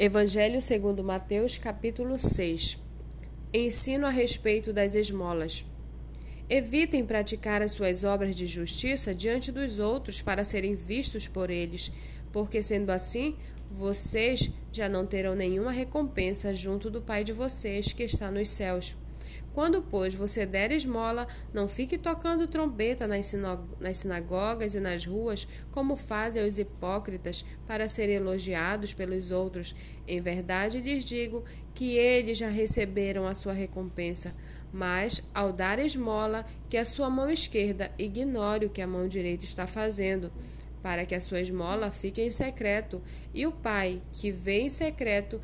Evangelho segundo Mateus, capítulo 6. Ensino a respeito das esmolas. Evitem praticar as suas obras de justiça diante dos outros para serem vistos por eles, porque sendo assim, vocês já não terão nenhuma recompensa junto do Pai de vocês que está nos céus. Quando, pois, você der esmola, não fique tocando trombeta nas, sinagogas e nas ruas, como fazem os hipócritas, para serem elogiados pelos outros. Em verdade lhes digo que eles já receberam a sua recompensa. Mas, ao dar esmola, que a sua mão esquerda ignore o que a mão direita está fazendo, para que a sua esmola fique em secreto, e o Pai, que vê em secreto,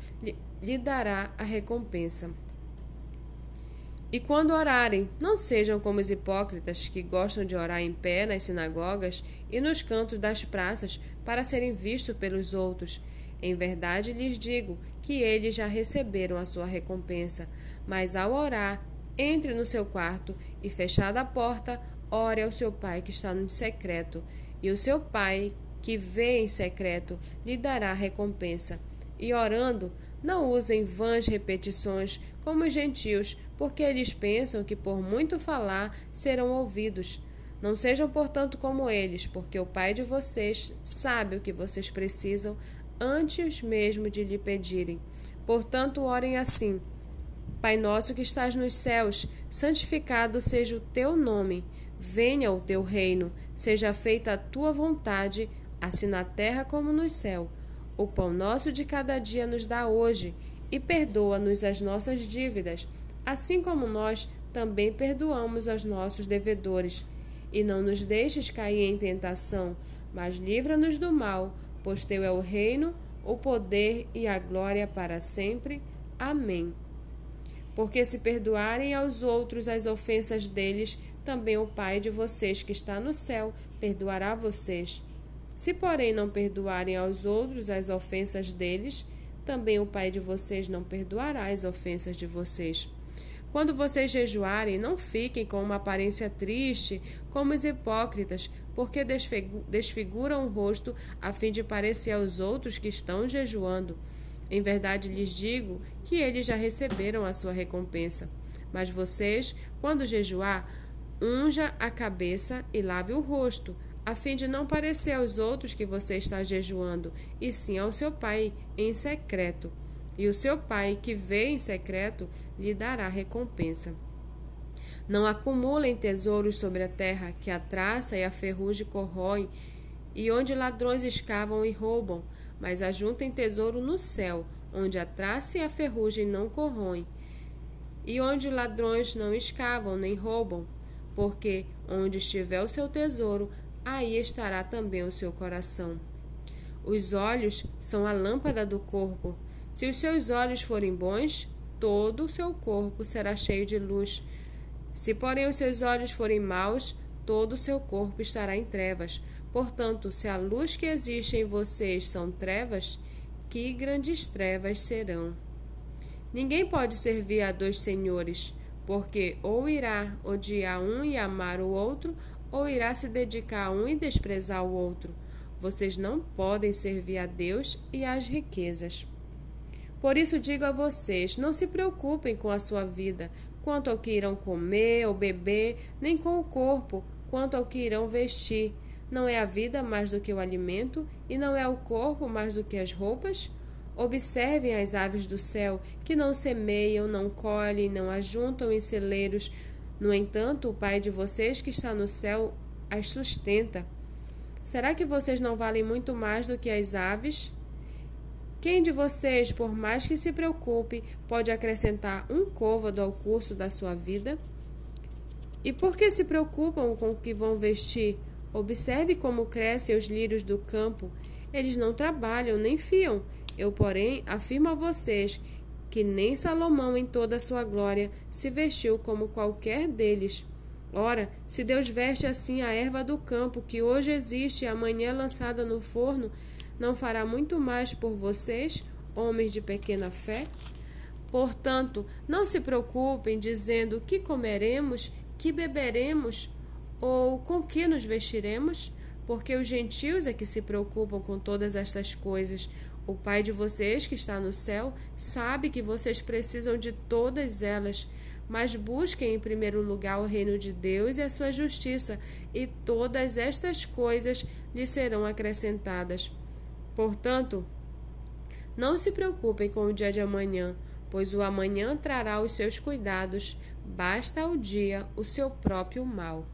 lhe, dará a recompensa. E quando orarem, não sejam como os hipócritas que gostam de orar em pé nas sinagogas e nos cantos das praças para serem vistos pelos outros. Em verdade lhes digo que eles já receberam a sua recompensa. Mas ao orar, entre no seu quarto e, fechada a porta, ore ao seu pai que está no secreto, e o seu pai, que vê em secreto, lhe dará recompensa. E orando, não usem vãs repetições como os gentios, porque eles pensam que por muito falar serão ouvidos. Não sejam, portanto, como eles, porque o Pai de vocês sabe o que vocês precisam antes mesmo de lhe pedirem. Portanto, orem assim: Pai nosso que estás nos céus, santificado seja o teu nome. Venha o teu reino, seja feita a tua vontade, assim na terra como no céu. O pão nosso de cada dia nos dá hoje e perdoa-nos as nossas dívidas, assim como nós também perdoamos aos nossos devedores. E não nos deixes cair em tentação, mas livra-nos do mal, pois teu é o reino, o poder e a glória para sempre. Amém. Porque se perdoarem aos outros as ofensas deles, também o Pai de vocês que está no céu perdoará vocês. Se, porém, não perdoarem aos outros as ofensas deles, também o Pai de vocês não perdoará as ofensas de vocês. Quando vocês jejuarem, não fiquem com uma aparência triste, como os hipócritas, porque desfiguram o rosto a fim de parecer aos outros que estão jejuando. Em verdade lhes digo que eles já receberam a sua recompensa. Mas vocês, quando jejuar, unja a cabeça e lave o rosto, a fim de não parecer aos outros que você está jejuando, e sim ao seu pai em secreto. E o seu pai, que vê em secreto, lhe dará recompensa. Não acumulem tesouros sobre a terra, que a traça e a ferrugem corroem, e onde ladrões escavam e roubam, mas ajuntem tesouro no céu, onde a traça e a ferrugem não corroem, e onde ladrões não escavam nem roubam, porque onde estiver o seu tesouro, aí estará também o seu coração. Os olhos são a lâmpada do corpo. Se os seus olhos forem bons, todo o seu corpo será cheio de luz. Se, porém, os seus olhos forem maus, todo o seu corpo estará em trevas. Portanto, se a luz que existe em vocês são trevas, que grandes trevas serão. Ninguém pode servir a dois senhores, porque ou irá odiar um e amar o outro, ou irá se dedicar a um e desprezar o outro. Vocês não podem servir a Deus e às riquezas. Por isso digo a vocês: não se preocupem com a sua vida, quanto ao que irão comer ou beber, nem com o corpo, quanto ao que irão vestir. Não é a vida mais do que o alimento, e não é o corpo mais do que as roupas? Observem as aves do céu, que não semeiam, não colhem, não ajuntam em celeiros, no entanto, o Pai de vocês que está no céu as sustenta. Será que vocês não valem muito mais do que as aves? Quem de vocês, por mais que se preocupe, pode acrescentar um côvado ao curso da sua vida? E por que se preocupam com o que vão vestir? Observe como crescem os lírios do campo. Eles não trabalham nem fiam. Eu, porém, afirmo a vocês que nem Salomão, em toda a sua glória, se vestiu como qualquer deles. Ora, se Deus veste assim a erva do campo, que hoje existe e amanhã lançada no forno, não fará muito mais por vocês, homens de pequena fé? Portanto, não se preocupem dizendo que comeremos, que beberemos ou com que nos vestiremos, porque os gentios é que se preocupam com todas estas coisas. O Pai de vocês que está no céu sabe que vocês precisam de todas elas, mas busquem em primeiro lugar o reino de Deus e a sua justiça, e todas estas coisas lhe serão acrescentadas. Portanto, não se preocupem com o dia de amanhã, pois o amanhã trará os seus cuidados, basta ao dia o seu próprio mal.